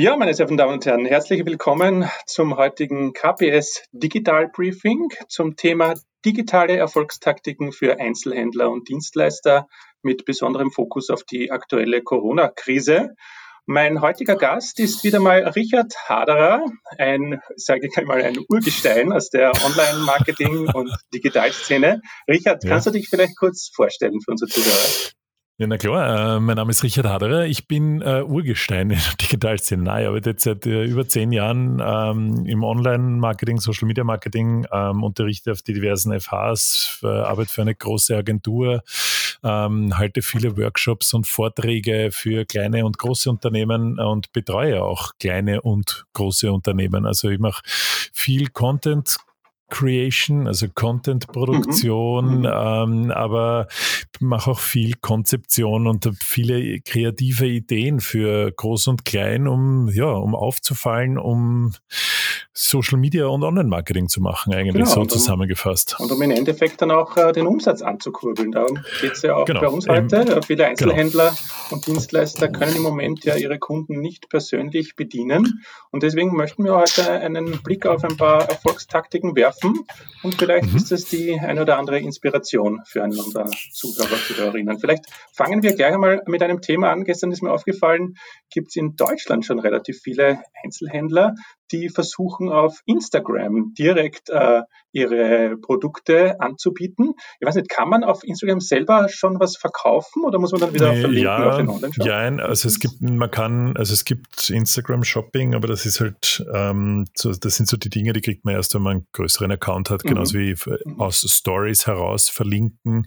Ja, meine sehr verehrten Damen und Herren, herzlich willkommen zum heutigen KPS Digital Briefing zum Thema digitale Erfolgstaktiken für Einzelhändler und Dienstleister mit besonderem Fokus auf die aktuelle Corona-Krise. Mein heutiger Gast ist wieder mal Richard Haderer, ein, sage ich einmal, ein Urgestein aus der Online-Marketing- und Digitalszene. Richard, ja. kannst du dich vielleicht kurz vorstellen für unsere Zuhörer? Ja, na klar, äh, mein Name ist Richard Haderer. Ich bin äh, Urgestein in der Digitalszene. Ich arbeite jetzt seit äh, über zehn Jahren ähm, im Online-Marketing, Social-Media-Marketing, ähm, unterrichte auf die diversen FHs, äh, arbeite für eine große Agentur, ähm, halte viele Workshops und Vorträge für kleine und große Unternehmen und betreue auch kleine und große Unternehmen. Also ich mache viel Content, Creation, also Content-Produktion, mhm. ähm, aber mache auch viel Konzeption und habe viele kreative Ideen für Groß und Klein, um ja, um aufzufallen, um Social Media und Online-Marketing zu machen, eigentlich genau, so zusammengefasst. Und um im Endeffekt dann auch äh, den Umsatz anzukurbeln. Darum geht es ja auch genau, bei uns heute. Eben, Viele Einzelhändler genau. und Dienstleister können im Moment ja ihre Kunden nicht persönlich bedienen. Und deswegen möchten wir heute einen Blick auf ein paar Erfolgstaktiken werfen. Und vielleicht mhm. ist das die eine oder andere Inspiration für einen unserer Zuhörer, Zuhörerinnen. Vielleicht fangen wir gleich einmal mit einem Thema an. Gestern ist mir aufgefallen, gibt es in Deutschland schon relativ viele Einzelhändler, die versuchen auf Instagram direkt äh, ihre Produkte anzubieten. Ich weiß nicht, kann man auf Instagram selber schon was verkaufen oder muss man dann wieder nee, verlinken ja, auf den Online-Shop? Ja, also es gibt, man kann, also es gibt Instagram-Shopping, aber das ist halt, ähm, so, das sind so die Dinge, die kriegt man erst, wenn man einen größeren Account hat, genauso mhm. wie mhm. aus Stories heraus verlinken. Mhm.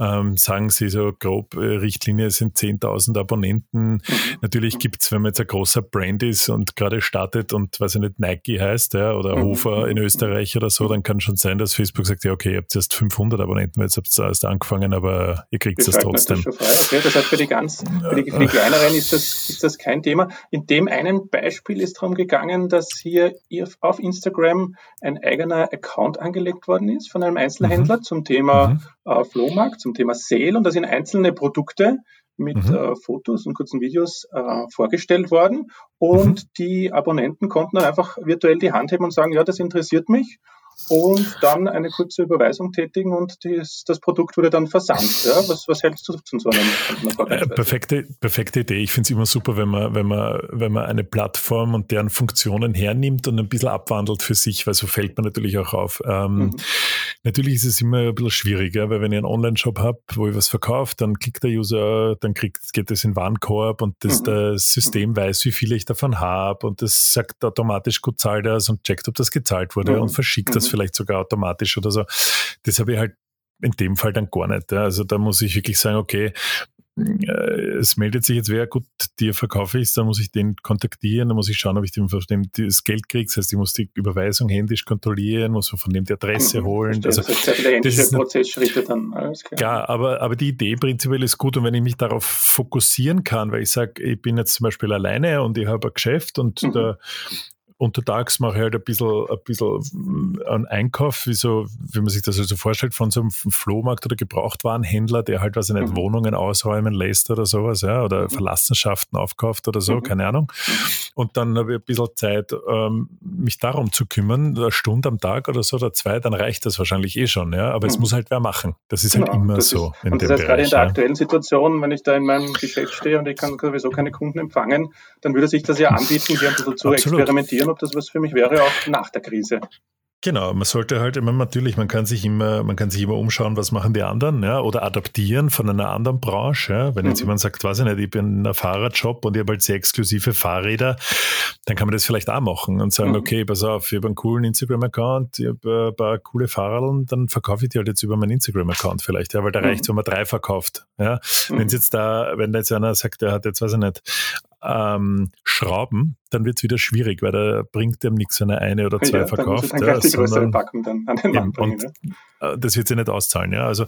Ähm, sagen sie so grob, äh, Richtlinie sind 10.000 Abonnenten. Mhm. Natürlich gibt es, wenn man jetzt ein großer Brand ist und gerade startet und weiß ich nicht, Nike heißt, ja, oder mhm. Hofer in Österreich oder so, dann kann schon sein, dass Facebook sagt, ja, okay, ihr habt erst 500 Abonnenten, jetzt habt ihr erst angefangen, aber ihr kriegt es trotzdem. Okay, das heißt, für die ganz, für die, für die kleineren ist das, ist das kein Thema. In dem einen Beispiel ist darum gegangen, dass hier auf Instagram ein eigener Account angelegt worden ist von einem Einzelhändler mhm. zum Thema mhm. äh, Flohmarkt, zum Thema Sale und da sind einzelne Produkte mit mhm. äh, Fotos und kurzen Videos äh, vorgestellt worden. Und mhm. die Abonnenten konnten dann einfach virtuell die Hand heben und sagen, ja, das interessiert mich und dann eine kurze Überweisung tätigen und das, das Produkt wurde dann versandt. Ja? Was, was hältst du von so einem? Äh, perfekte, perfekte Idee. Ich finde es immer super, wenn man, wenn, man, wenn man eine Plattform und deren Funktionen hernimmt und ein bisschen abwandelt für sich, weil so fällt man natürlich auch auf. Ähm, mhm. Natürlich ist es immer ein bisschen schwieriger, weil wenn ich einen Online-Shop habe, wo ich was verkaufe, dann klickt der User, dann kriegt, geht es in Warenkorb und das, mhm. das System mhm. weiß, wie viel ich davon habe und das sagt automatisch, gut zahlt das und checkt, ob das gezahlt wurde mhm. und verschickt das vielleicht sogar automatisch oder so. Das habe ich halt in dem Fall dann gar nicht. Also da muss ich wirklich sagen, okay, es meldet sich jetzt wer, gut, dir verkaufe ich es, dann muss ich den kontaktieren, dann muss ich schauen, ob ich dem von dem das Geld kriege. Das heißt, ich muss die Überweisung händisch kontrollieren, muss von dem die Adresse mhm, holen. Also, das ist sehr viele ist Prozessschritte dann. Alles klar. Ja, aber, aber die Idee prinzipiell ist gut und wenn ich mich darauf fokussieren kann, weil ich sage, ich bin jetzt zum Beispiel alleine und ich habe ein Geschäft und mhm. da untertags mache ich halt ein bisschen, ein bisschen äh, einen Einkauf, wie, so, wie man sich das also vorstellt, von so einem Flohmarkt oder Gebrauchtwarenhändler, der halt, was ich nicht, mhm. Wohnungen ausräumen lässt oder sowas, ja, oder mhm. Verlassenschaften aufkauft oder so, mhm. keine Ahnung. Und dann habe ich ein bisschen Zeit, ähm, mich darum zu kümmern, eine Stunde am Tag oder so oder zwei, dann reicht das wahrscheinlich eh schon, ja, aber es mhm. muss halt wer machen. Das ist halt genau, halt immer so. Ist, in und das heißt, Bereich, gerade in der ja. aktuellen Situation, wenn ich da in meinem Geschäft stehe und ich kann sowieso keine Kunden empfangen, dann würde sich das ja anbieten, hier ein bisschen zu Absolut. experimentieren ob das was für mich wäre, auch nach der Krise. Genau, man sollte halt immer natürlich, man kann sich immer, man kann sich immer umschauen, was machen die anderen, ja, oder adaptieren von einer anderen Branche. Ja. Wenn jetzt mhm. jemand sagt, weiß ich nicht, ich bin in einem Fahrradjob und ich habe halt sehr exklusive Fahrräder, dann kann man das vielleicht auch machen und sagen, mhm. okay, pass auf, ich habe einen coolen Instagram-Account, ich habe ein paar coole Fahrradeln, dann verkaufe ich die halt jetzt über meinen Instagram-Account vielleicht, ja, weil da mhm. reicht wenn man drei verkauft. Ja. Mhm. Wenn jetzt da, wenn da jetzt einer sagt, der hat jetzt, weiß ich nicht, ähm, Schrauben, dann wird es wieder schwierig, weil da bringt dem nichts, wenn er eine oder zwei ja, verkauft. Dann, ja, die größere Packung dann an den Mann bringen. Und, ja. Äh, das wird sich nicht auszahlen, ja. Also,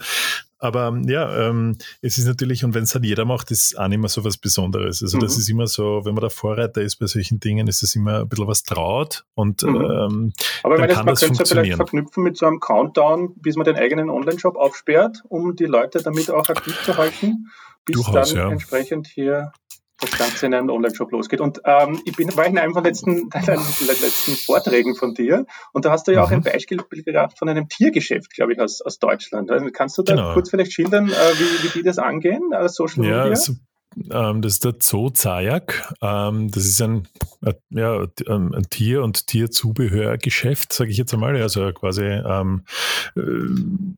aber ja, ähm, es ist natürlich, und wenn es dann jeder macht, ist auch nicht mehr so was Besonderes. Also mhm. das ist immer so, wenn man der Vorreiter ist bei solchen Dingen, ist es immer ein bisschen was traut und mhm. ähm, aber dann kann das, man könnte es ja vielleicht verknüpfen mit so einem Countdown, bis man den eigenen Online-Shop aufsperrt, um die Leute damit auch aktiv zu halten, bis Durchaus, dann ja. entsprechend hier das Ganze in einem Online-Shop losgeht. Und ähm, ich bin, war in einem von den letzten, letzten Vorträgen von dir und da hast du ja auch mhm. ein Beispiel gehabt von einem Tiergeschäft, glaube ich, aus, aus Deutschland. Also kannst du da genau. kurz vielleicht schildern, äh, wie, wie die das angehen, äh, Social ja, Media? Also, ähm, das ist der Zoo Zayak. Ähm, das ist ein, äh, ja, ein Tier- und Tierzubehörgeschäft, sage ich jetzt einmal. Also quasi ähm, äh,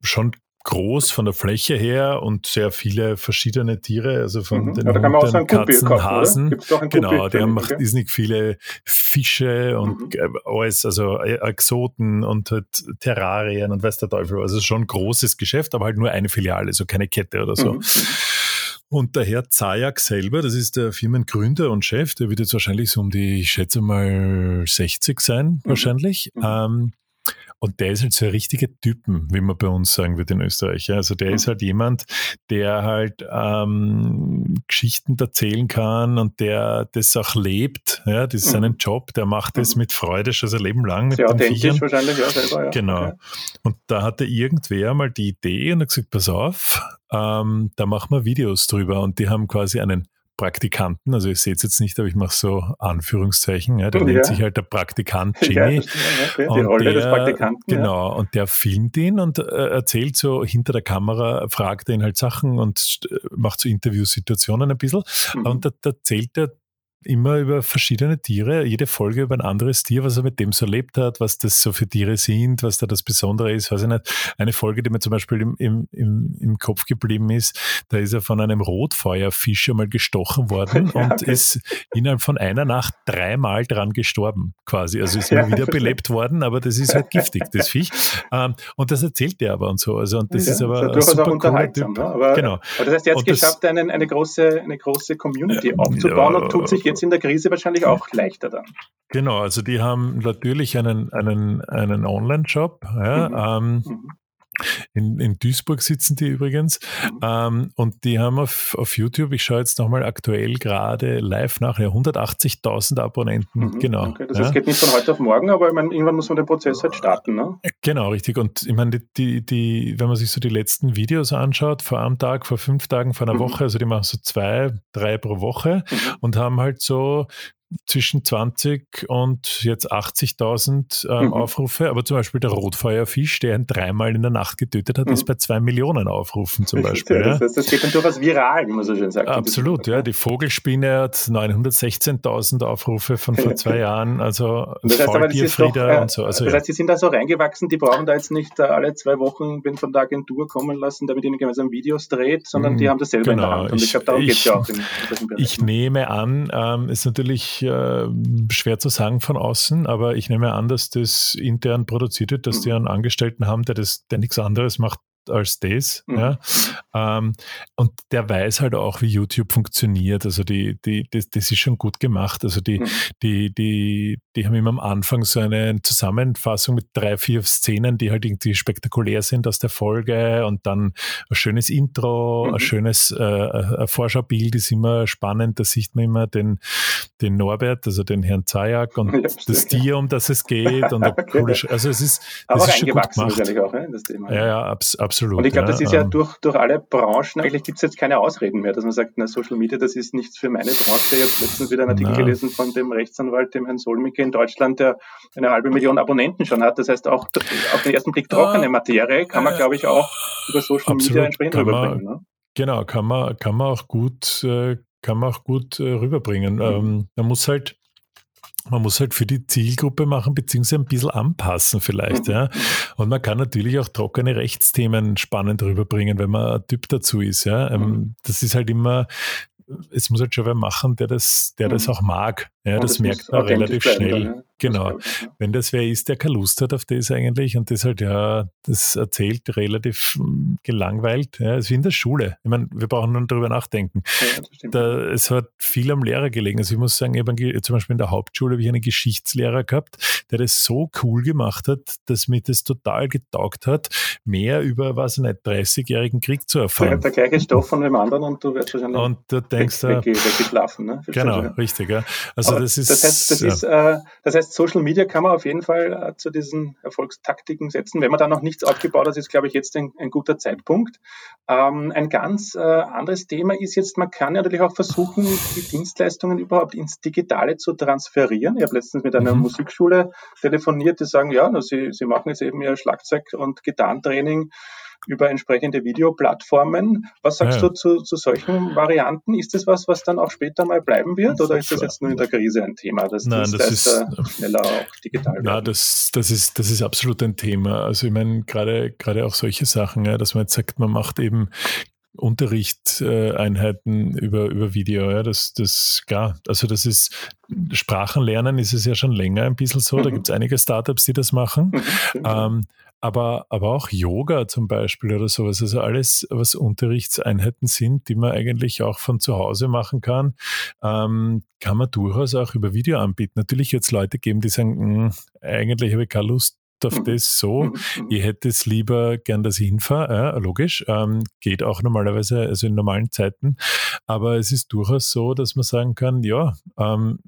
schon groß von der Fläche her und sehr viele verschiedene Tiere, also von mhm. den ja, Hunden, Katzen, kaufen, Hasen. Genau, die haben okay. nicht viele Fische und mhm. alles, also äh, Exoten und halt Terrarien und weiß der Teufel. Also schon ein großes Geschäft, aber halt nur eine Filiale, also keine Kette oder so. Mhm. Und der Herr Zayak selber, das ist der Firmengründer und Chef, der wird jetzt wahrscheinlich so um die, ich schätze mal, 60 sein, mhm. wahrscheinlich. Mhm. Ähm, und der ist halt so ein richtiger Typen, wie man bei uns sagen würde in Österreich. Also der ist mhm. halt jemand, der halt ähm, Geschichten erzählen kann und der das auch lebt. Ja, das ist mhm. sein Job. Der macht das mhm. mit Freude schon sein Leben lang. Mit Sehr authentisch Viechern. wahrscheinlich, ja, selber. Ja. Genau. Okay. Und da hatte irgendwer mal die Idee und hat gesagt, pass auf, ähm, da machen wir Videos drüber. Und die haben quasi einen Praktikanten, also ich sehe es jetzt nicht, aber ich mache so Anführungszeichen, ja, der ja. nennt sich halt der Praktikant Jimmy. Ja, okay. Die Rolle der, des Praktikanten. Genau, ja. und der filmt ihn und äh, erzählt so hinter der Kamera, fragt ihn halt Sachen und äh, macht so Interviewsituationen ein bisschen. Mhm. Und da, da erzählt er immer über verschiedene Tiere, jede Folge über ein anderes Tier, was er mit dem so erlebt hat, was das so für Tiere sind, was da das Besondere ist, weiß ich nicht. Eine Folge, die mir zum Beispiel im, im, im, im Kopf geblieben ist, da ist er von einem Rotfeuerfisch einmal gestochen worden ja, und ist innerhalb von einer Nacht dreimal dran gestorben, quasi. Also ist immer wieder belebt worden, aber das ist halt giftig, das Viech. Ähm, und das erzählt er aber und so. Also, und das ja, ist aber das ist super unterhaltsam. Ne? Aber, genau. aber das heißt, er hat es geschafft, einen, eine, große, eine große Community aufzubauen und tut sich jetzt in der Krise wahrscheinlich auch leichter dann. Genau, also die haben natürlich einen, einen, einen Online-Shop. Ja, mhm. Ähm, mhm. In, in Duisburg sitzen die übrigens. Mhm. Ähm, und die haben auf, auf YouTube, ich schaue jetzt nochmal aktuell gerade live nach, ja, 180.000 Abonnenten. Mhm. Genau. Okay, das heißt, ja. geht nicht von heute auf morgen, aber ich meine, irgendwann muss man den Prozess halt starten. Ne? Genau, richtig. Und ich meine, die, die, wenn man sich so die letzten Videos anschaut, vor einem Tag, vor fünf Tagen, vor einer mhm. Woche, also die machen so zwei, drei pro Woche mhm. und haben halt so zwischen 20 und jetzt 80.000 äh, mhm. Aufrufe, aber zum Beispiel der Rotfeuerfisch, der ihn dreimal in der Nacht getötet hat, mhm. ist bei zwei Millionen Aufrufen zum Beispiel. Ja, das, das, geht dann durchaus viral, wie man so schön sagt. Absolut, ja. Die Vogelspinne hat 916.000 Aufrufe von vor zwei Jahren, also das heißt, doch, äh, und so. Also, das heißt, die sind da so reingewachsen, die brauchen da jetzt nicht äh, alle zwei Wochen bin von der Agentur kommen lassen, damit ihnen gemeinsam Videos dreht, sondern die mhm, haben das selber genau. in der genau. Hand. Und ich, ich glaube, darum geht es ja auch in, in Ich nehme an, ähm, ist natürlich äh, schwer zu sagen von außen, aber ich nehme an, dass das intern produziert wird, dass die mhm. einen Angestellten haben, der das, der nichts anderes macht als das. Mhm. Ja. Ähm, und der weiß halt auch, wie YouTube funktioniert. Also die, die, das, das ist schon gut gemacht. Also die, mhm. die, die, die haben immer am Anfang so eine Zusammenfassung mit drei, vier Szenen, die halt irgendwie spektakulär sind aus der Folge und dann ein schönes Intro, mhm. ein schönes äh, ein Vorschaubild ist immer spannend. Da sieht man immer den, den Norbert, also den Herrn Zayak und ja, das Tier, um das es geht. Und okay. coole, also es ist, das ist schon gut gemacht. Auch, ne, das Thema. Ja, ja, abs absolut. Und ich glaube, das ist ja durch, durch alle Branchen, eigentlich gibt es jetzt keine Ausreden mehr, dass man sagt, na, Social Media, das ist nichts für meine Branche. Ich habe letztens wieder einen Artikel na. gelesen von dem Rechtsanwalt, dem Herrn Solmicke in Deutschland, der eine halbe Million Abonnenten schon hat. Das heißt, auch auf den ersten Blick trockene Materie kann man, glaube ich, auch über Social Absolut. Media entsprechend kann rüberbringen. Man, ne? Genau, kann man, kann man auch gut, äh, kann man auch gut äh, rüberbringen. Mhm. Ähm, man muss halt man muss halt für die Zielgruppe machen, beziehungsweise ein bisschen anpassen vielleicht, ja. Und man kann natürlich auch trockene Rechtsthemen spannend rüberbringen, wenn man ein Typ dazu ist, ja. Ähm, mhm. Das ist halt immer, es muss halt schon wer machen, der das, der das mhm. auch mag. Ja, das, das merkt man relativ schnell. Dann, ja. Genau. Wenn das wer ist, der keine Lust hat auf das eigentlich und das halt, ja, das erzählt relativ hm, gelangweilt. Ja, ist wie in der Schule. Ich meine, wir brauchen nur darüber nachdenken. Ja, da, es hat viel am Lehrer gelegen. Also ich muss sagen, ich habe zum Beispiel in der Hauptschule habe ich einen Geschichtslehrer gehabt, der das so cool gemacht hat, dass mir das total getaugt hat, mehr über, was nicht, 30-jährigen Krieg zu erfahren. Der, der gleiche Stoff von dem anderen und du wirst wahrscheinlich und du denkst, weg, weg, weggeschlafen. Ne? Genau, richtig. Ja. Also das ist. Das heißt, das, ja. ist, äh, das heißt, Social Media kann man auf jeden Fall äh, zu diesen Erfolgstaktiken setzen. Wenn man da noch nichts aufgebaut hat, ist, glaube ich, jetzt ein, ein guter Zeitpunkt. Ähm, ein ganz äh, anderes Thema ist jetzt, man kann natürlich auch versuchen, die Dienstleistungen überhaupt ins Digitale zu transferieren. Ich habe letztens mit einer mhm. Musikschule telefoniert, die sagen, ja, sie, sie machen jetzt eben ihr Schlagzeug- und Gitarrentraining über entsprechende Videoplattformen. Was sagst ja. du zu, zu solchen Varianten? Ist das was, was dann auch später mal bleiben wird oder ist das jetzt nur in der Krise ein Thema, dass Nein, das ist, schneller auch digital? Nein, das, das, ist, das ist absolut ein Thema. Also ich meine, gerade, gerade auch solche Sachen, ja, dass man jetzt sagt, man macht eben Unterrichtseinheiten über, über Video. Ja, das, das, klar, also das ist, Sprachenlernen ist es ja schon länger ein bisschen so. Mhm. Da gibt es einige Startups, die das machen. Mhm. Ähm, aber, aber auch Yoga zum Beispiel oder sowas. Also alles, was Unterrichtseinheiten sind, die man eigentlich auch von zu Hause machen kann, ähm, kann man durchaus auch über Video anbieten. Natürlich wird es Leute geben, die sagen, hm, eigentlich habe ich keine Lust auf mhm. das so. Mhm. Ich hätte es lieber gern, dass ich hinfahre, ja, logisch. Ähm, geht auch normalerweise, also in normalen Zeiten. Aber es ist durchaus so, dass man sagen kann, ja. Ähm,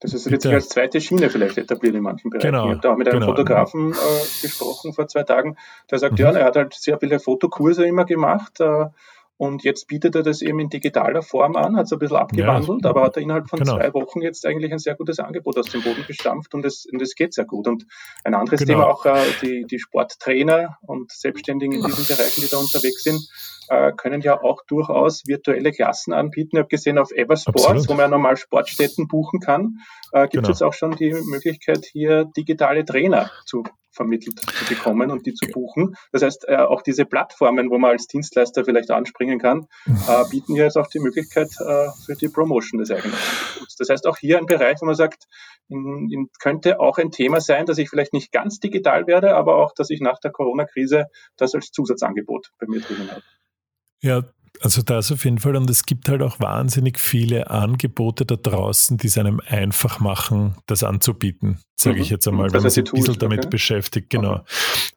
das ist jetzt als zweite Schiene vielleicht etabliert in manchen Bereichen. Genau, ich habe da auch mit einem genau. Fotografen äh, gesprochen vor zwei Tagen, der sagt, mhm. ja, er hat halt sehr viele Fotokurse immer gemacht. Äh, und jetzt bietet er das eben in digitaler Form an, hat es ein bisschen abgewandelt, ja, aber hat er innerhalb von genau. zwei Wochen jetzt eigentlich ein sehr gutes Angebot aus dem Boden gestampft und es, und es geht sehr gut. Und ein anderes genau. Thema auch äh, die, die Sporttrainer und Selbstständigen in diesen Bereichen, die da unterwegs sind, äh, können ja auch durchaus virtuelle Klassen anbieten. Ich habe gesehen auf Eversports, Absolut. wo man ja normal Sportstätten buchen kann, äh, gibt es genau. jetzt auch schon die Möglichkeit, hier digitale Trainer zu vermittelt zu bekommen und die zu buchen. Das heißt, äh, auch diese Plattformen, wo man als Dienstleister vielleicht anspringen kann, mhm. äh, bieten ja jetzt auch die Möglichkeit äh, für die Promotion des eigenen Angebots. Das heißt, auch hier ein Bereich, wo man sagt, in, in, könnte auch ein Thema sein, dass ich vielleicht nicht ganz digital werde, aber auch, dass ich nach der Corona-Krise das als Zusatzangebot bei mir drinnen habe. Ja, also das auf jeden Fall. Und es gibt halt auch wahnsinnig viele Angebote da draußen, die es einem einfach machen, das anzubieten, sage mhm. ich jetzt einmal, wenn man sich ein bisschen damit okay. beschäftigt. Genau. Okay.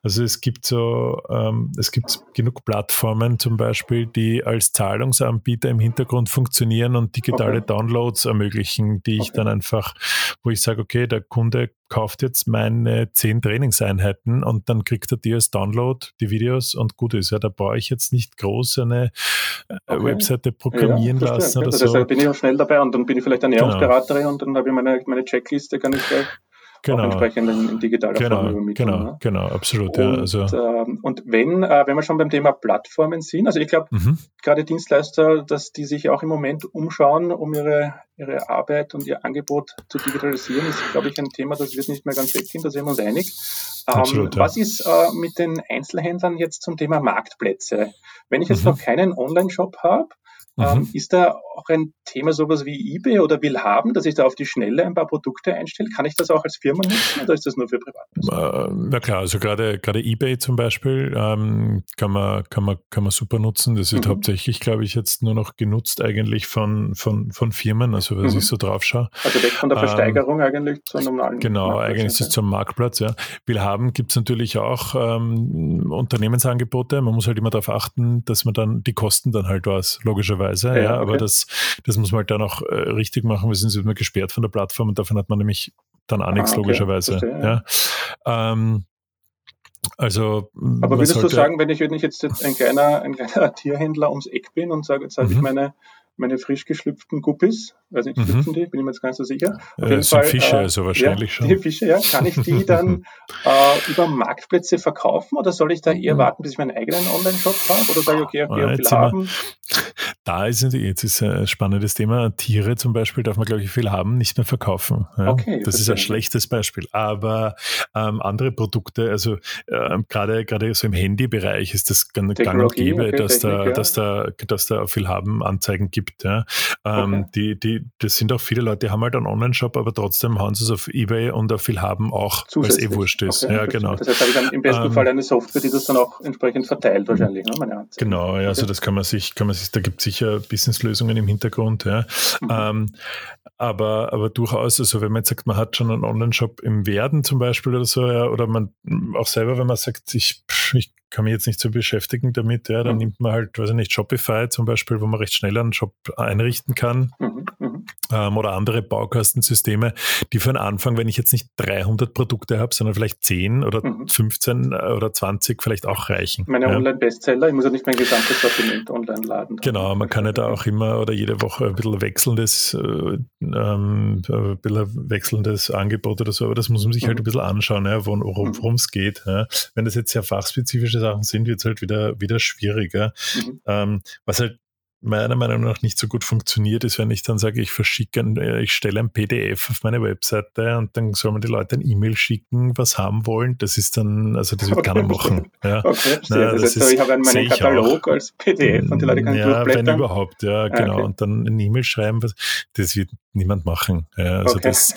Also es gibt so, ähm, es gibt genug Plattformen zum Beispiel, die als Zahlungsanbieter im Hintergrund funktionieren und digitale okay. Downloads ermöglichen, die ich dann einfach, wo ich sage, okay, der Kunde kauft jetzt meine zehn Trainingseinheiten und dann kriegt er die als Download, die Videos und gut ist. Ja, da brauche ich jetzt nicht groß eine äh, okay. Webseite programmieren ja, lassen oder ja, so. Deshalb bin ich auch schnell dabei und dann bin ich vielleicht Ernährungsberaterin genau. und dann habe ich meine, meine Checkliste, kann ich gleich genau. entsprechend in, in digitaler genau, Form übermitteln. Genau, ne? genau, absolut. Und, ja, also. ähm, und wenn, äh, wenn wir schon beim Thema Plattformen sind, also ich glaube, mhm. gerade Dienstleister, dass die sich auch im Moment umschauen, um ihre, ihre Arbeit und ihr Angebot zu digitalisieren, ist, glaube ich, ein Thema, das wird nicht mehr ganz weggehen, da sind wir uns einig. Ähm, absolut, ja. Was ist äh, mit den Einzelhändlern jetzt zum Thema Marktplätze? Wenn ich jetzt mhm. noch keinen Online-Shop habe, Mhm. Ähm, ist da auch ein Thema sowas wie eBay oder Willhaben, dass ich da auf die Schnelle ein paar Produkte einstelle? Kann ich das auch als Firma nutzen oder ist das nur für Privatpersonen? Äh, na klar, also gerade, gerade eBay zum Beispiel ähm, kann, man, kann, man, kann man super nutzen. Das wird mhm. hauptsächlich, glaube ich, jetzt nur noch genutzt eigentlich von, von, von Firmen, also wenn mhm. ich so drauf schaue. Also weg von der ähm, Versteigerung ähm, eigentlich zur normalen Genau, eigentlich ist es zum Marktplatz, ja. Willhaben gibt es natürlich auch ähm, Unternehmensangebote. Man muss halt immer darauf achten, dass man dann die Kosten dann halt was, logischerweise Weise. Ja, ja okay. aber das, das muss man halt dann auch äh, richtig machen, wir sind immer gesperrt von der Plattform und davon hat man nämlich dann auch nichts, ah, okay. logischerweise. Verstehe, ja. Ähm, also, aber würdest sollte, du sagen, wenn ich, wenn ich jetzt ein kleiner, ein kleiner Tierhändler ums Eck bin und sage, jetzt habe ich mhm. meine meine frisch geschlüpften Guppis, weiß nicht, mhm. schlüpfen die, bin ich mir jetzt gar nicht so sicher. Auf äh, jeden Fall, Fische, äh, also wahrscheinlich ja, schon. Die Fische, ja. Kann ich die dann äh, über Marktplätze verkaufen oder soll ich da eher mhm. warten, bis ich meinen eigenen Online-Shop habe? Oder sage ich, okay, okay, viel haben? Da ist jetzt ist ein spannendes Thema. Tiere zum Beispiel darf man, glaube ich, viel haben, nicht mehr verkaufen. Ja? Okay, das ist ein schlechtes Beispiel. Aber ähm, andere Produkte, also ähm, gerade gerade so im Handybereich ist das gang, gang und gäbe, okay, dass, Technik, da, ja. dass, da, dass da viel haben Anzeigen gibt. Ja. Ähm, okay. die, die, das sind auch viele Leute, die haben halt einen Online-Shop, aber trotzdem haben sie es auf Ebay und auf viel haben auch, weil es eh wurscht ist. Ja, genau. Das heißt, habe ich dann im besten ähm, Fall eine Software, die das dann auch entsprechend verteilt wahrscheinlich, ne, meine Genau, ja, also das kann man sich, kann man sich, da gibt es sicher Businesslösungen im Hintergrund, ja. Mhm. Ähm, aber, aber durchaus, also wenn man jetzt sagt, man hat schon einen Online-Shop im Werden zum Beispiel oder so, ja, oder man auch selber, wenn man sagt, ich, ich kann mich jetzt nicht so beschäftigen damit, ja, dann mhm. nimmt man halt, weiß ich nicht, Shopify zum Beispiel, wo man recht schnell einen Shop einrichten kann. Mhm. Mhm. ähm, oder andere Baukastensysteme, die für den Anfang, wenn ich jetzt nicht 300 Produkte habe, sondern vielleicht 10 oder mhm. 15 äh, oder 20 vielleicht auch reichen. Meine ja. Online-Bestseller, ich muss ja nicht mein gesamtes Sortiment online laden. Genau, man kann ja da auch immer oder jede Woche ein bisschen wechselndes, äh, ähm, ein bisschen wechselndes Angebot oder so, aber das muss man sich halt mhm. halt ein bisschen anschauen, ja, worum es mhm. geht. Ja. Wenn das jetzt sehr fachspezifische Sachen sind, wird es halt wieder, wieder schwieriger. Mhm. Ähm, was halt meiner Meinung nach nicht so gut funktioniert, ist, wenn ich dann sage, ich verschicke, ein, äh, ich stelle ein PDF auf meine Webseite und dann soll man die Leute ein E-Mail schicken, was haben wollen. Das ist dann, also das wird okay, keiner machen. Ja. Okay, Na, das, das ist, ich habe meinen Katalog als PDF und die Leute können ja, durchblättern. Wenn überhaupt, ja, ah, genau. Okay. Und dann ein E-Mail schreiben, was, das wird niemand machen. Ja, also okay. das,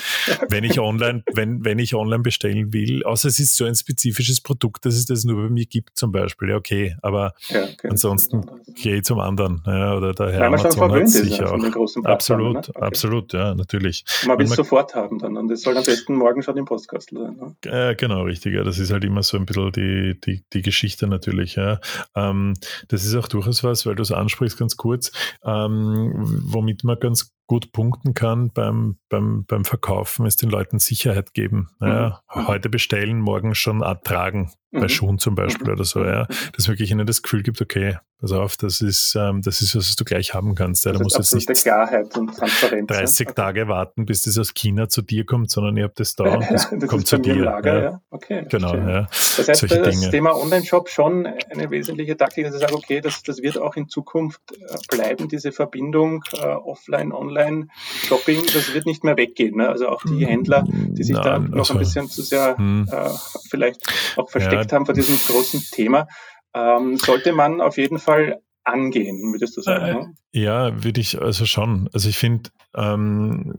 wenn ich online, wenn, wenn ich online bestellen will, außer es ist so ein spezifisches Produkt, dass es das nur bei mir gibt, zum Beispiel, ja, okay, aber ja, okay. ansonsten gehe ich zum anderen. Ja, oder der Herr Amazon hat sicher auch. Absolut, ne? okay. absolut, ja, natürlich. man will es sofort haben dann und es soll am besten morgen schon im Postkastel sein. Ne? Äh, genau, richtig. Ja. Das ist halt immer so ein bisschen die, die, die Geschichte natürlich. Ja. Ähm, das ist auch durchaus was, weil du es ansprichst, ganz kurz, ähm, womit man ganz gut punkten kann beim, beim, beim Verkaufen, ist den Leuten Sicherheit geben. Ja, mhm. Heute bestellen, morgen schon ertragen, bei mhm. Schuhen zum Beispiel oder so. Ja, dass wirklich ihnen das Gefühl gibt, okay, pass auf, das ist, ähm, das ist, was du gleich haben kannst. Ja, da muss jetzt nicht Klarheit und Transparenz, 30 ja. Tage warten, bis das aus China zu dir kommt, sondern ihr habt das da und das, das kommt zu dir. Lager, ja. Okay, genau, ja. Das heißt, Solche das Dinge. Thema Online-Shop schon eine wesentliche Taktik, dass ich sage, okay, das, das wird auch in Zukunft äh, bleiben, diese Verbindung äh, offline, online, Shopping, das wird nicht mehr weggehen. Ne? Also auch die Händler, die sich Nein, da noch also, ein bisschen zu sehr hm. äh, vielleicht auch versteckt ja. haben vor diesem großen Thema, ähm, sollte man auf jeden Fall angehen, würdest du sagen? Äh, ne? Ja, würde ich also schon. Also ich finde, ähm,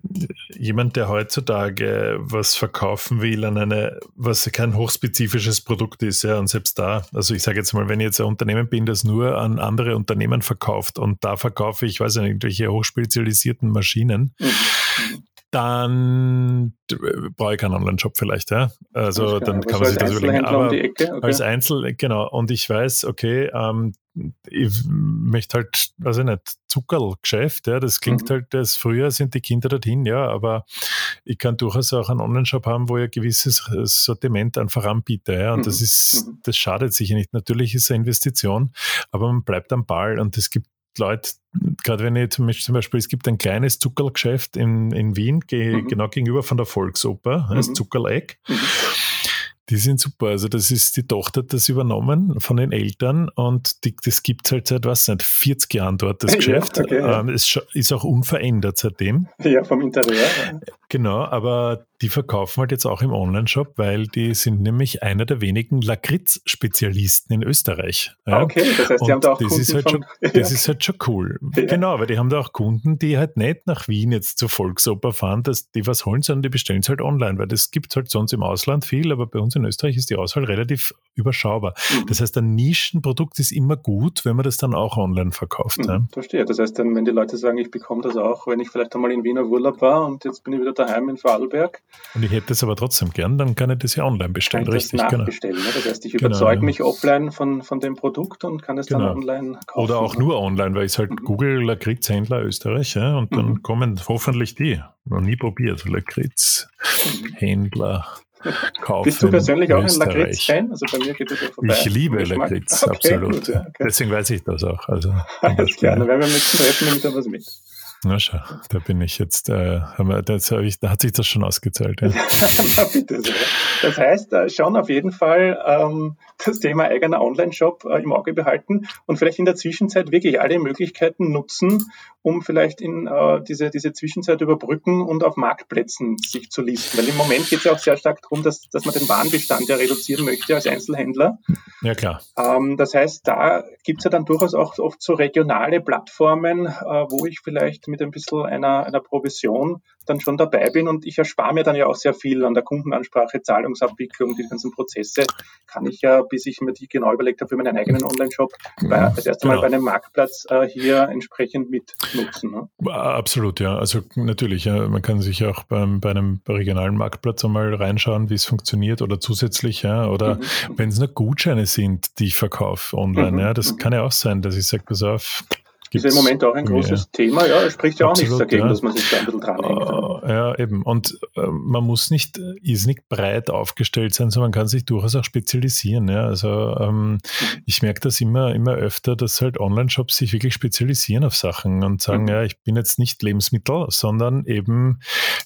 jemand, der heutzutage was verkaufen will an eine, was kein hochspezifisches Produkt ist, ja, und selbst da, also ich sage jetzt mal, wenn ich jetzt ein Unternehmen bin, das nur an andere Unternehmen verkauft und da verkaufe ich, weiß nicht, irgendwelche hochspezialisierten Maschinen, mhm dann brauche ich keinen Online-Shop vielleicht, ja. Also dann kann man sich das überlegen. Aber um okay. als Einzel, genau. Und ich weiß, okay, ähm, ich möchte halt, weiß ich nicht, Zuckerlgeschäft, ja, das klingt mhm. halt, das früher sind die Kinder dorthin, ja, aber ich kann durchaus auch einen Online-Shop haben, wo ich ein gewisses Sortiment einfach anbiete, ja, und mhm. das ist, mhm. das schadet sich nicht. Natürlich ist es eine Investition, aber man bleibt am Ball und es gibt Leute, gerade wenn ich zum Beispiel, es gibt ein kleines Zuckerlgeschäft in, in Wien, ge, mhm. genau gegenüber von der Volksoper, das mhm. Zuckerleck. Mhm. Die sind super. Also, das ist die Tochter hat das übernommen von den Eltern und die, das gibt es halt seit, was nicht, 40 Jahren dort, das Geschäft. Ja, okay, ja. ähm, es ist auch unverändert seitdem. Ja, vom Interieur. Genau, aber die verkaufen halt jetzt auch im Online-Shop, weil die sind nämlich einer der wenigen Lakritz-Spezialisten in Österreich. Ja. Okay, das heißt, die und haben da auch das Kunden ist halt schon, Das ist halt schon cool. Ja. Genau, weil die haben da auch Kunden, die halt nicht nach Wien jetzt zur Volksoper fahren, dass die was holen, sondern die bestellen es halt online, weil das gibt es halt sonst im Ausland viel, aber bei uns in Österreich ist die Auswahl relativ überschaubar. Mhm. Das heißt, ein Nischenprodukt ist immer gut, wenn man das dann auch online verkauft. Mhm, ja. Verstehe. Das heißt, dann, wenn die Leute sagen, ich bekomme das auch, wenn ich vielleicht einmal in Wiener Urlaub war und jetzt bin ich wieder daheim in Vorarlberg, und ich hätte es aber trotzdem gern, dann kann ich das ja online bestellen, kann richtig? Das genau. nachbestellen, genau. Ne? Das heißt, ich überzeuge genau, mich offline von, von dem Produkt und kann es genau. dann online kaufen. Oder auch nur online, weil ich halt mhm. Google Lakritzhändler Österreich ja, und dann mhm. kommen hoffentlich die. Noch nie probiert, Lakritzhändler. Kaufen Bist du persönlich auch ein Lakritz-Fan? Also bei mir geht es ja vorbei. Ich liebe Lakritz, okay, absolut. Gut, ja, okay. Deswegen weiß ich das auch. Also, Alles klar, dann werden wir mit dem Treffen nehme ich da was mit. Na schau, da bin ich jetzt, äh, das hab ich, da hat sich das schon ausgezahlt. Ja. das heißt, äh, schon auf jeden Fall ähm, das Thema eigener Online-Shop äh, im Auge behalten und vielleicht in der Zwischenzeit wirklich alle Möglichkeiten nutzen, um vielleicht in äh, diese, diese Zwischenzeit überbrücken und auf Marktplätzen sich zu listen. Weil im Moment geht es ja auch sehr stark darum, dass, dass man den Warenbestand ja reduzieren möchte als Einzelhändler. Ja, klar. Ähm, das heißt, da gibt es ja dann durchaus auch oft so regionale Plattformen, äh, wo ich vielleicht mit ein bisschen einer, einer Provision dann schon dabei bin und ich erspare mir dann ja auch sehr viel an der Kundenansprache, Zahlungsabwicklung, die ganzen Prozesse kann ich ja, bis ich mir die genau überlegt habe für meinen eigenen Online-Shop, das erste Mal genau. bei einem Marktplatz äh, hier entsprechend mitnutzen. Ne? Absolut, ja. Also natürlich, ja, man kann sich auch beim, bei einem regionalen Marktplatz einmal reinschauen, wie es funktioniert oder zusätzlich, ja, oder mhm. wenn es nur Gutscheine sind, die ich verkaufe online, mhm. ja, das mhm. kann ja auch sein, dass ich sage, pass auf, ist ja im Moment auch ein großes ja. Thema. Ja, es spricht ja auch nichts dagegen, ja. dass man sich da ein bisschen dranhängt. Uh, ja, eben. Und uh, man muss nicht irrsinnig breit aufgestellt sein, sondern man kann sich durchaus auch spezialisieren. Ja. Also ähm, mhm. ich merke das immer, immer öfter, dass halt Online-Shops sich wirklich spezialisieren auf Sachen und sagen, mhm. ja, ich bin jetzt nicht Lebensmittel, sondern eben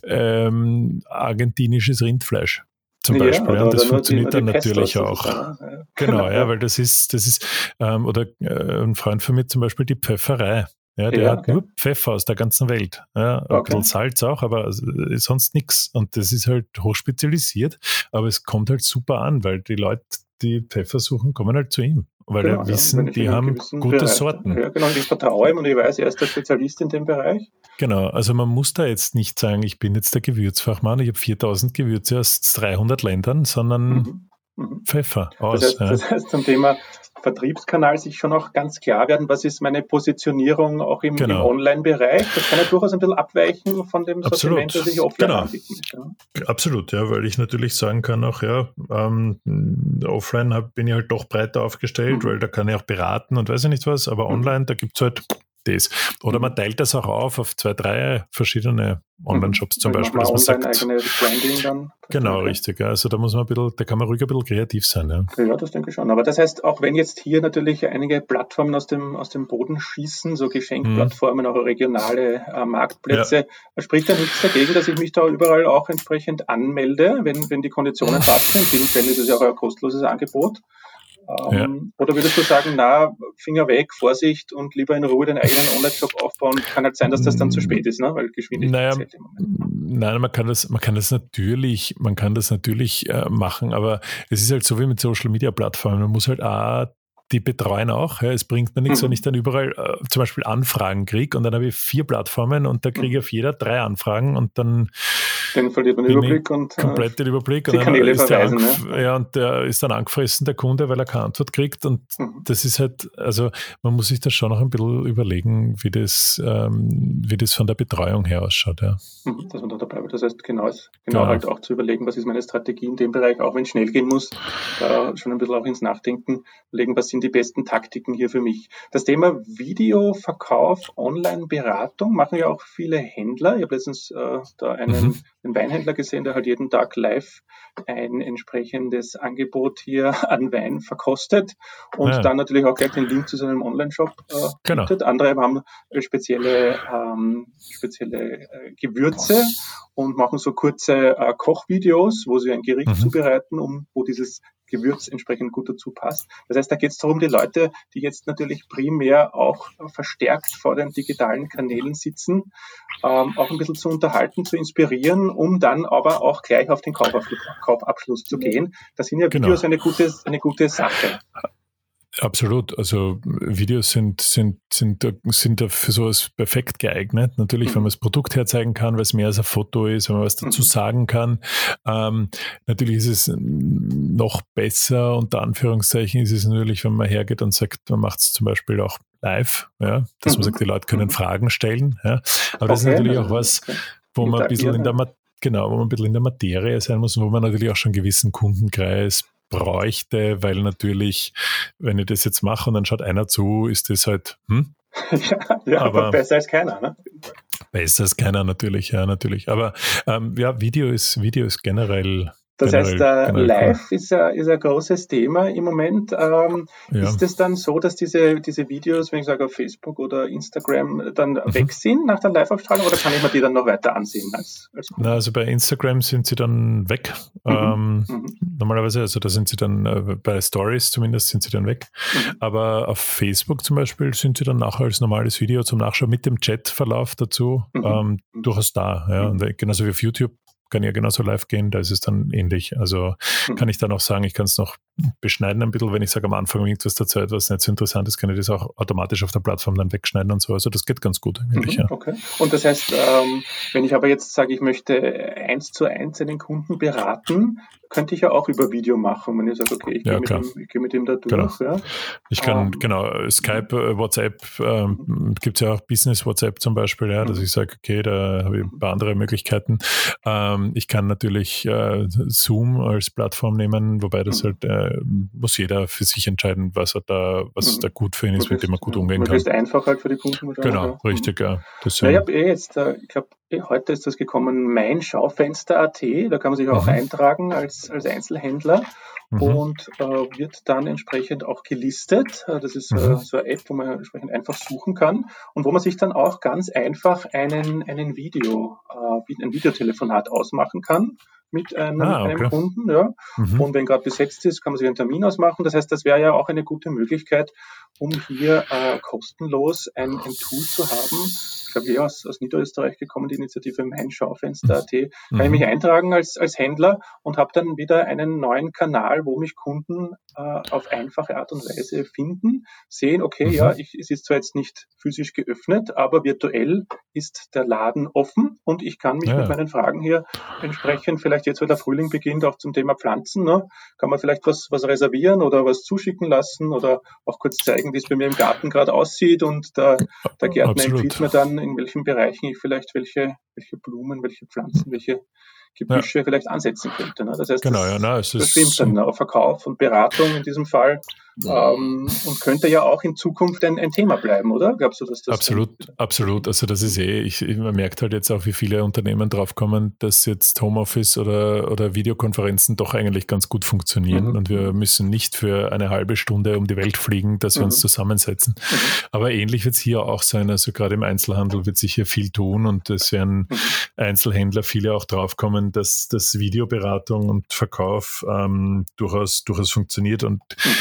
ähm, argentinisches Rindfleisch zum Beispiel. Ja, ja, das funktioniert dann natürlich auch. Ja. Genau, ja, weil das ist, das ist, ähm, oder äh, ein Freund von mir zum Beispiel die Pfefferei. Ja, der ja, hat okay. nur Pfeffer aus der ganzen Welt. Ja, okay. Ein bisschen Salz auch, aber sonst nichts. Und das ist halt hochspezialisiert, aber es kommt halt super an, weil die Leute, die Pfeffer suchen, kommen halt zu ihm. Weil genau, wir wissen, die haben gute Bereich, Sorten. Ja, genau, und ich vertraue ihm und ich weiß, er ist der Spezialist in dem Bereich. Genau, also man muss da jetzt nicht sagen, ich bin jetzt der Gewürzfachmann, ich habe 4000 Gewürze aus 300 Ländern, sondern mhm. Mhm. Pfeffer aus. Das heißt, ja. das heißt, zum Thema Vertriebskanal sich schon auch ganz klar werden, was ist meine Positionierung auch im, genau. im Online-Bereich. Das kann ja durchaus ein bisschen abweichen von dem Absolut. Sortiment, das ich offline genau. anbieten möchte. Absolut, ja, weil ich natürlich sagen kann auch, ja, ähm, offline hab, bin ich halt doch breiter aufgestellt, mhm. weil da kann ich auch beraten und weiß ich nicht was, aber mhm. online, da gibt es halt das. Oder man teilt das auch auf auf zwei, drei verschiedene Online-Shops zum Beispiel. Dass man sagt, dann. Genau, richtig. Also da muss man ein bisschen, da kann man ruhig ein bisschen kreativ sein. Ja. ja, das denke ich schon. Aber das heißt, auch wenn jetzt hier natürlich einige Plattformen aus dem, aus dem Boden schießen, so Geschenkplattformen, mhm. auch regionale äh, Marktplätze, ja. spricht ja nichts dagegen, dass ich mich da überall auch entsprechend anmelde, wenn, wenn die Konditionen passt. In vielen Fällen ist es ja auch ein kostenloses Angebot. Ähm, ja. Oder würdest du sagen, na, Finger weg, Vorsicht und lieber in Ruhe den eigenen Online-Shop aufbauen? Kann halt sein, dass das dann zu spät ist, ne? weil Geschwindigkeit naja, zählt im Moment. Nein, man kann das, man kann das natürlich, man kann das natürlich äh, machen, aber es ist halt so wie mit Social Media Plattformen. Man muss halt auch die betreuen auch. Ja, es bringt mir nichts, mhm. wenn ich dann überall äh, zum Beispiel Anfragen kriege und dann habe ich vier Plattformen und da kriege ich mhm. auf jeder drei Anfragen und dann dann verliert man den Überblick und äh, komplett den Überblick die und Kanäle ist der ja. ja. und der ist dann angefressen, der Kunde, weil er keine Antwort kriegt und mhm. das ist halt, also man muss sich das schon noch ein bisschen überlegen, wie das, ähm, wie das von der Betreuung her ausschaut. Ja. Mhm, dass man da dabei wird. Das heißt, genau, genau ja. halt auch zu überlegen, was ist meine Strategie in dem Bereich, auch wenn es schnell gehen muss, da schon ein bisschen auch ins Nachdenken legen, was sind sind die besten Taktiken hier für mich. Das Thema Videoverkauf, Online-Beratung machen ja auch viele Händler. Ich habe letztens äh, da einen, mhm. Einen, Weinhändler gesehen, der halt jeden Tag live ein entsprechendes Angebot hier an Wein verkostet und ja. dann natürlich auch gleich den Link zu seinem Online-Shop äh, genau. Andere haben spezielle, ähm, spezielle äh, Gewürze und machen so kurze äh, Kochvideos, wo sie ein Gericht mhm. zubereiten, um wo dieses Gewürz entsprechend gut dazu passt. Das heißt, da geht es darum, die Leute, die jetzt natürlich primär auch verstärkt vor den digitalen Kanälen sitzen, ähm, auch ein bisschen zu unterhalten, zu inspirieren, um dann aber auch gleich auf den Kaufabschluss zu gehen. Da sind ja genau. Videos eine gute, eine gute Sache. Absolut. Also Videos sind, sind, sind, sind für sowas perfekt geeignet. Natürlich, mhm. wenn man das Produkt herzeigen kann, weil es mehr als ein Foto ist, wenn man was dazu mhm. sagen kann. Ähm, natürlich ist es noch besser, unter Anführungszeichen ist es natürlich, wenn man hergeht und sagt, man macht es zum Beispiel auch live, ja, dass mhm. man sagt, die Leute können mhm. Fragen stellen. Ja. Aber okay. das ist natürlich auch was, wo man ein bisschen in der Genau, wo man ein bisschen in der Materie sein muss und wo man natürlich auch schon einen gewissen Kundenkreis bräuchte, weil natürlich, wenn ich das jetzt mache und dann schaut einer zu, ist das halt, hm? ja, ja aber, besser als keiner, ne? Besser als keiner natürlich, ja, natürlich. Aber ähm, ja, Video ist, Video ist generell das generell, heißt, äh, generell live ist, äh, ist ein großes Thema im Moment. Ähm, ja. Ist es dann so, dass diese, diese Videos, wenn ich sage auf Facebook oder Instagram, dann mhm. weg sind nach der Live-Aufstrahlung oder kann ich mir die dann noch weiter ansehen? Als, als Na, also bei Instagram sind sie dann weg. Mhm. Ähm, mhm. Normalerweise, also da sind sie dann äh, bei Stories zumindest sind sie dann weg. Mhm. Aber auf Facebook zum Beispiel sind sie dann nachher als normales Video zum Nachschauen mit dem Chatverlauf dazu mhm. ähm, durchaus da. Ja. Mhm. Und genauso wie auf YouTube kann ja genauso live gehen, da ist es dann ähnlich. Also hm. kann ich dann auch sagen, ich kann es noch beschneiden ein bisschen, wenn ich sage am Anfang irgendwas der Zeit, was nicht so interessant ist, kann ich das auch automatisch auf der Plattform dann wegschneiden und so. Also das geht ganz gut eigentlich. Mhm, ja. Okay. Und das heißt, ähm, wenn ich aber jetzt sage, ich möchte eins zu eins einen Kunden beraten, könnte ich ja auch über Video machen, wenn ich sage, okay, ich ja, gehe, mit ihm, geh mit ihm da durch. Genau. Ja. Ich kann, ähm, genau, Skype, äh, WhatsApp, ähm, mhm. gibt es ja auch Business WhatsApp zum Beispiel, ja, dass mhm. ich sage, okay, da habe ich ein paar andere Möglichkeiten. Ähm, ich kann natürlich äh, Zoom als Plattform nehmen, wobei das halt äh, äh, muss jeder für sich entscheiden, was er da, was mhm. da gut für ihn ist, mit dem er gut umgehen kann. Möglichst einfach halt für die Kunden. Genau, ja. richtig, ja. Das, ja, ich habe eh jetzt, äh, ich glaube, eh heute ist das gekommen, mein Schaufenster.at, da kann man sich auch mhm. eintragen als, als Einzelhändler mhm. und äh, wird dann entsprechend auch gelistet. Äh, das ist äh, mhm. so eine App, wo man entsprechend einfach suchen kann und wo man sich dann auch ganz einfach einen, einen Video, äh, ein Videotelefonat ausmachen kann mit einem, ah, okay. einem Kunden. Ja. Mhm. Und wenn gerade besetzt ist, kann man sich einen Termin ausmachen. Das heißt, das wäre ja auch eine gute Möglichkeit, um hier äh, kostenlos ein, ein Tool zu haben, ich glaube, hier aus, aus Niederösterreich gekommen, die Initiative Mein Schaufenster.at, kann mhm. ich mich eintragen als, als Händler und habe dann wieder einen neuen Kanal, wo mich Kunden äh, auf einfache Art und Weise finden, sehen, okay, mhm. ja, ich, es ist zwar jetzt nicht physisch geöffnet, aber virtuell ist der Laden offen und ich kann mich ja. mit meinen Fragen hier entsprechend, vielleicht jetzt, weil der Frühling beginnt, auch zum Thema Pflanzen, ne, kann man vielleicht was, was reservieren oder was zuschicken lassen oder auch kurz zeigen, wie es bei mir im Garten gerade aussieht und der, der Gärtner Absolut. empfiehlt mir dann in welchen Bereichen ich vielleicht welche, welche Blumen, welche Pflanzen, welche Gebüsche ja. vielleicht ansetzen könnte. Ne? Das heißt, genau, das, ja, na, es das stimmt dann auf Verkauf und Beratung in diesem Fall ähm, und könnte ja auch in Zukunft ein, ein, Thema bleiben, oder? Glaubst du, dass das absolut, absolut. Also das ist eh, ich, man merkt halt jetzt auch, wie viele Unternehmen draufkommen, dass jetzt Homeoffice oder, oder Videokonferenzen doch eigentlich ganz gut funktionieren mhm. und wir müssen nicht für eine halbe Stunde um die Welt fliegen, dass wir mhm. uns zusammensetzen. Mhm. Aber ähnlich wird es hier auch sein. Also gerade im Einzelhandel wird sich hier viel tun und es werden mhm. Einzelhändler viele auch draufkommen, dass das Videoberatung und Verkauf ähm, durchaus, durchaus funktioniert und mhm.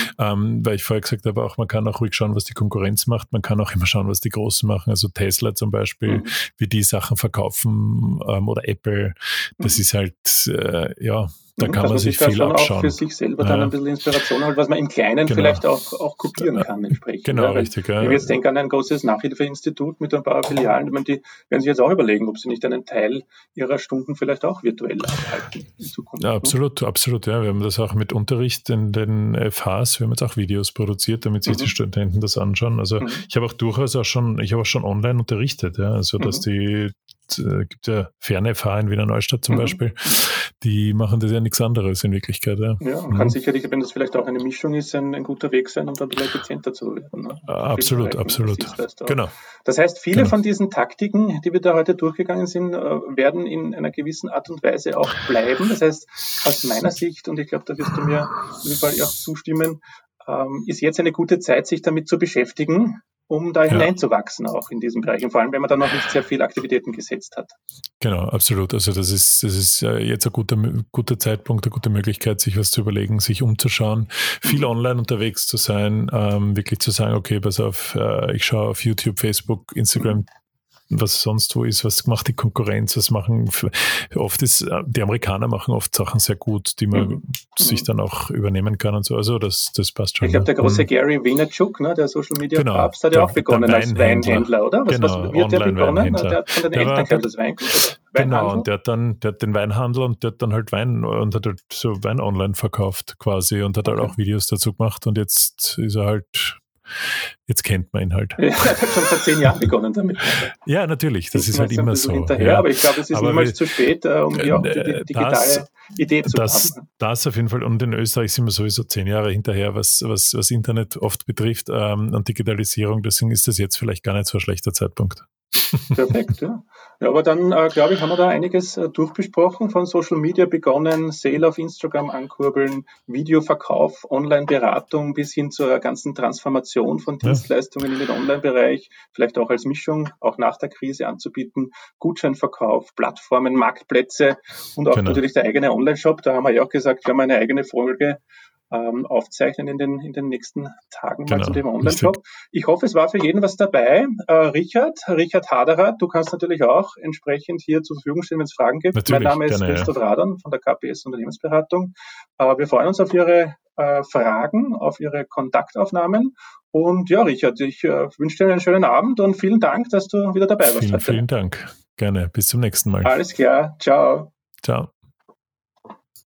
Ähm, weil ich vorher gesagt habe, auch man kann auch ruhig schauen, was die Konkurrenz macht. Man kann auch immer schauen, was die Großen machen. Also Tesla zum Beispiel, mhm. wie die Sachen verkaufen ähm, oder Apple. Das mhm. ist halt, äh, ja, da kann man sich viel abschauen. auch für sich selber dann ein bisschen Inspiration holt, was man im Kleinen genau. vielleicht auch, auch kopieren kann entsprechend. Genau, ja, richtig. Ja. Wenn ich jetzt denke an ein großes Nachhilfeinstitut mit ein paar Filialen, meine, die werden sich jetzt auch überlegen, ob sie nicht einen Teil ihrer Stunden vielleicht auch virtuell abhalten in Zukunft. Ja, ne? absolut, ne? absolut. Ja. Wir haben das auch mit Unterricht in den FHs, wir haben jetzt auch Videos produziert, damit sich mhm. die Studenten das anschauen. Also mhm. ich habe auch durchaus auch schon, ich habe auch schon online unterrichtet, ja, also dass mhm. die äh, gibt ja ferne FH in Wiener Neustadt zum mhm. Beispiel, die machen das ja nichts anderes in Wirklichkeit. Ja, ja und mhm. kann sicherlich, wenn das vielleicht auch eine Mischung ist, ein, ein guter Weg sein, um dann ein effizienter zu werden. Ne? Absolut, absolut. Genau. Das heißt, viele genau. von diesen Taktiken, die wir da heute durchgegangen sind, äh, werden in einer gewissen Art und Weise auch bleiben. Das heißt, aus meiner Sicht, und ich glaube, da wirst du mir auf jeden Fall auch zustimmen, ähm, ist jetzt eine gute Zeit, sich damit zu beschäftigen, um da ja. hineinzuwachsen auch in diesem Bereich. Und vor allem, wenn man dann noch nicht sehr viele Aktivitäten gesetzt hat. Genau, absolut. Also das ist, das ist jetzt ein guter, guter Zeitpunkt, eine gute Möglichkeit, sich was zu überlegen, sich umzuschauen, viel mhm. online unterwegs zu sein, ähm, wirklich zu sagen, okay, pass auf, äh, ich schaue auf YouTube, Facebook, Instagram, mhm was sonst wo ist, was macht die Konkurrenz, was machen, oft ist, äh, die Amerikaner machen oft Sachen sehr gut, die man mhm. sich dann auch übernehmen kann und so, also das, das passt schon. Ich glaube, der große mhm. Gary Vaynerchuk, ne, der Social Media genau, Papst, hat ja auch begonnen als Weinhändler, oder? Was, genau, was wird der begonnen? Der hat von den der Eltern war, das Weingut. Genau, und der hat dann, der hat den Weinhandel und der hat dann halt Wein und hat halt so Wein online verkauft quasi und hat halt okay. halt auch Videos dazu gemacht und jetzt ist er halt Jetzt kennt man ihn halt. Ja, er hat schon vor zehn Jahren begonnen damit. Ja, natürlich, das ist halt immer so. Hinterher, ja. Aber ich glaube, es ist aber niemals zu spät, äh, um hier auch die, die digitale das, Idee zu das, haben. Das auf jeden Fall. Und in Österreich sind wir sowieso zehn Jahre hinterher, was, was, was Internet oft betrifft ähm, und Digitalisierung. Deswegen ist das jetzt vielleicht gar nicht so ein schlechter Zeitpunkt. Perfekt, ja. Ja, aber dann, äh, glaube ich, haben wir da einiges äh, durchbesprochen, von Social Media begonnen, Sale auf Instagram ankurbeln, Videoverkauf, Online-Beratung bis hin zur ganzen Transformation von Dienstleistungen ja. in den Online-Bereich, vielleicht auch als Mischung, auch nach der Krise anzubieten, Gutscheinverkauf, Plattformen, Marktplätze und auch genau. natürlich der eigene Online-Shop. Da haben wir ja auch gesagt, wir haben eine eigene Folge ähm, aufzeichnen in den, in den nächsten Tagen genau. mal zum Thema Online-Shop. Ich hoffe, es war für jeden was dabei. Äh, Richard, Richard Haderer, du kannst natürlich auch entsprechend hier zur Verfügung stehen, wenn es Fragen gibt. Natürlich, mein Name ist Christoph ja. Radern von der KPS Unternehmensberatung. Äh, wir freuen uns auf Ihre äh, Fragen, auf Ihre Kontaktaufnahmen. Und ja, Richard, ich äh, wünsche dir einen schönen Abend und vielen Dank, dass du wieder dabei warst. Vielen, vielen Dank. Gerne. Bis zum nächsten Mal. Alles klar. Ciao. Ciao.